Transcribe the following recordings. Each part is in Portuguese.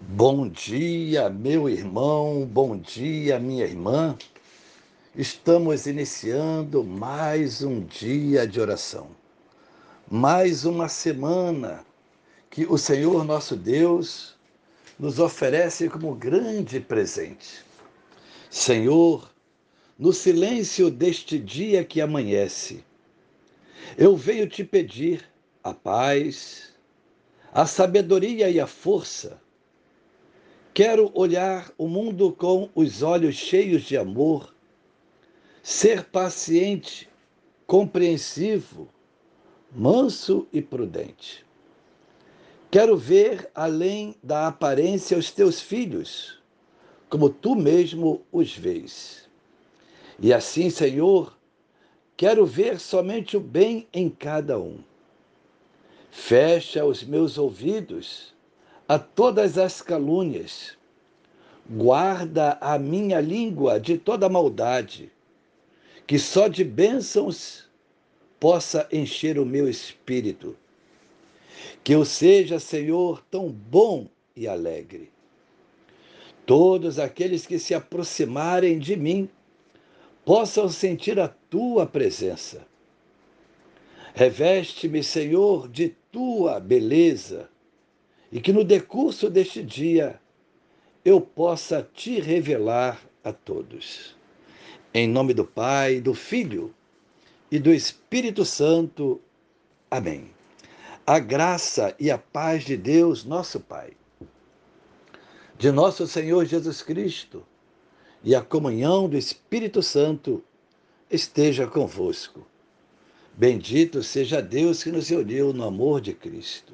Bom dia, meu irmão, bom dia, minha irmã. Estamos iniciando mais um dia de oração, mais uma semana que o Senhor nosso Deus nos oferece como grande presente. Senhor, no silêncio deste dia que amanhece, eu venho te pedir a paz, a sabedoria e a força Quero olhar o mundo com os olhos cheios de amor, ser paciente, compreensivo, manso e prudente. Quero ver além da aparência os teus filhos, como tu mesmo os vês. E assim, Senhor, quero ver somente o bem em cada um. Fecha os meus ouvidos a todas as calúnias. Guarda a minha língua de toda maldade, que só de bênçãos possa encher o meu espírito. Que eu seja, Senhor, tão bom e alegre. Todos aqueles que se aproximarem de mim possam sentir a tua presença. Reveste-me, Senhor, de tua beleza e que no decurso deste dia eu possa te revelar a todos. Em nome do Pai, do Filho e do Espírito Santo. Amém. A graça e a paz de Deus, nosso Pai, de nosso Senhor Jesus Cristo e a comunhão do Espírito Santo esteja convosco. Bendito seja Deus que nos uniu no amor de Cristo.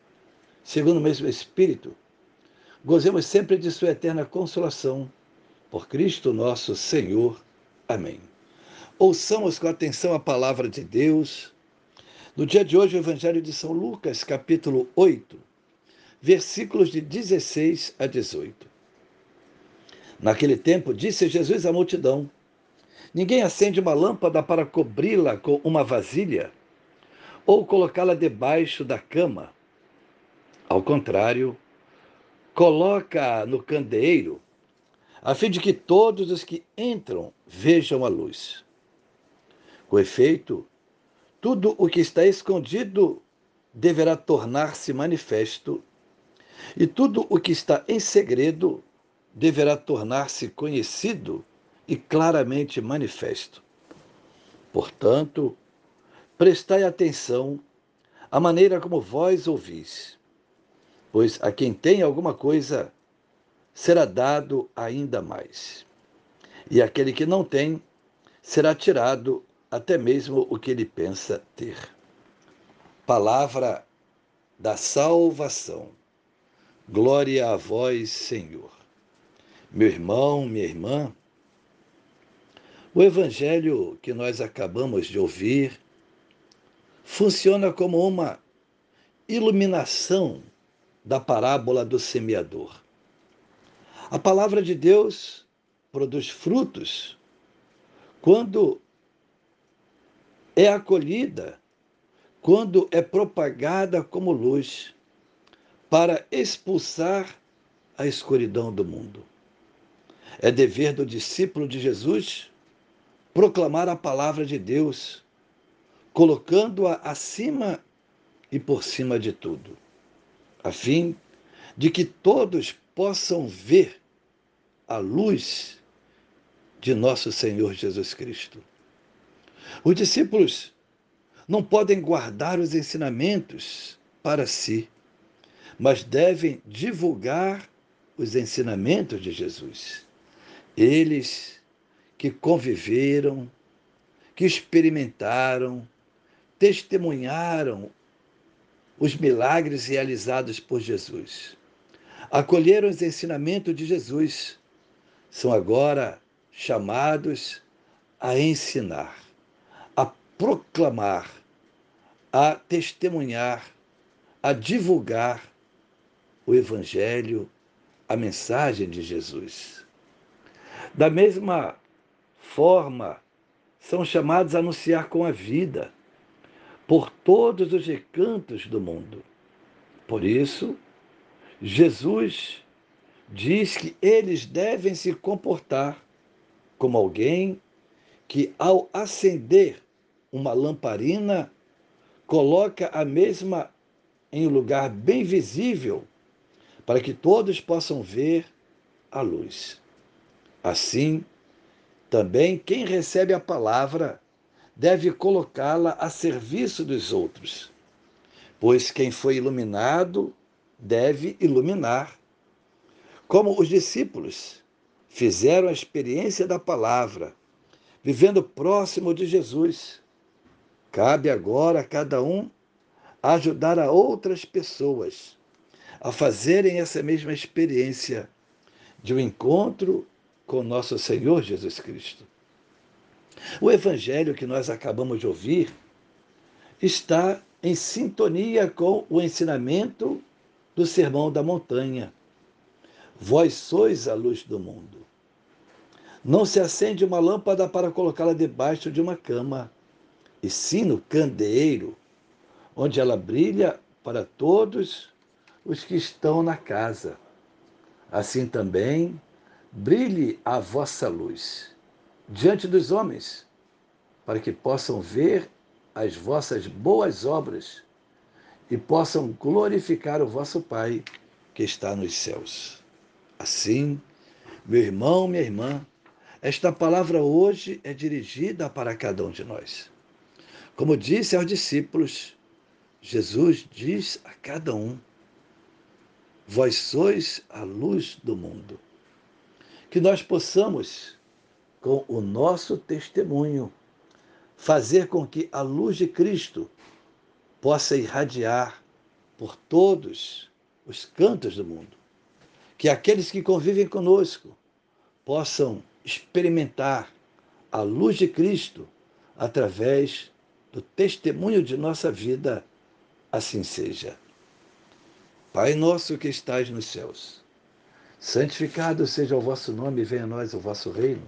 segundo o mesmo Espírito, gozemos sempre de Sua eterna consolação. Por Cristo nosso Senhor. Amém. Ouçamos com atenção a palavra de Deus. No dia de hoje, o Evangelho de São Lucas, capítulo 8, versículos de 16 a 18. Naquele tempo, disse Jesus à multidão: Ninguém acende uma lâmpada para cobri-la com uma vasilha ou colocá-la debaixo da cama ao contrário, coloca no candeeiro, a fim de que todos os que entram vejam a luz. Com efeito, tudo o que está escondido deverá tornar-se manifesto, e tudo o que está em segredo deverá tornar-se conhecido e claramente manifesto. Portanto, prestai atenção à maneira como vós ouvis pois a quem tem alguma coisa será dado ainda mais. E aquele que não tem será tirado até mesmo o que ele pensa ter. Palavra da salvação. Glória a vós, Senhor. Meu irmão, minha irmã, o evangelho que nós acabamos de ouvir funciona como uma iluminação da parábola do semeador. A palavra de Deus produz frutos quando é acolhida, quando é propagada como luz para expulsar a escuridão do mundo. É dever do discípulo de Jesus proclamar a palavra de Deus, colocando-a acima e por cima de tudo a fim de que todos possam ver a luz de nosso Senhor Jesus Cristo. Os discípulos não podem guardar os ensinamentos para si, mas devem divulgar os ensinamentos de Jesus. Eles que conviveram, que experimentaram, testemunharam os milagres realizados por Jesus. acolheram os ensinamentos de Jesus, são agora chamados a ensinar, a proclamar, a testemunhar, a divulgar o Evangelho, a mensagem de Jesus. Da mesma forma, são chamados a anunciar com a vida por todos os recantos do mundo. Por isso, Jesus diz que eles devem se comportar como alguém que, ao acender uma lamparina, coloca a mesma em um lugar bem visível, para que todos possam ver a luz. Assim, também quem recebe a palavra deve colocá-la a serviço dos outros, pois quem foi iluminado deve iluminar. Como os discípulos fizeram a experiência da palavra, vivendo próximo de Jesus, cabe agora a cada um ajudar a outras pessoas a fazerem essa mesma experiência de um encontro com nosso Senhor Jesus Cristo. O evangelho que nós acabamos de ouvir está em sintonia com o ensinamento do Sermão da Montanha. Vós sois a luz do mundo. Não se acende uma lâmpada para colocá-la debaixo de uma cama, e sim no candeeiro, onde ela brilha para todos os que estão na casa. Assim também, brilhe a vossa luz diante dos homens, para que possam ver as vossas boas obras e possam glorificar o vosso Pai que está nos céus. Assim, meu irmão, minha irmã, esta palavra hoje é dirigida para cada um de nós. Como disse aos discípulos, Jesus diz a cada um: Vós sois a luz do mundo. Que nós possamos, com o nosso testemunho, fazer com que a luz de Cristo possa irradiar por todos os cantos do mundo. Que aqueles que convivem conosco possam experimentar a luz de Cristo através do testemunho de nossa vida. Assim seja. Pai nosso que estais nos céus, santificado seja o vosso nome, venha a nós o vosso reino.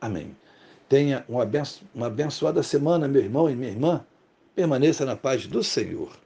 Amém. Tenha uma abençoada semana, meu irmão e minha irmã. Permaneça na paz do Senhor.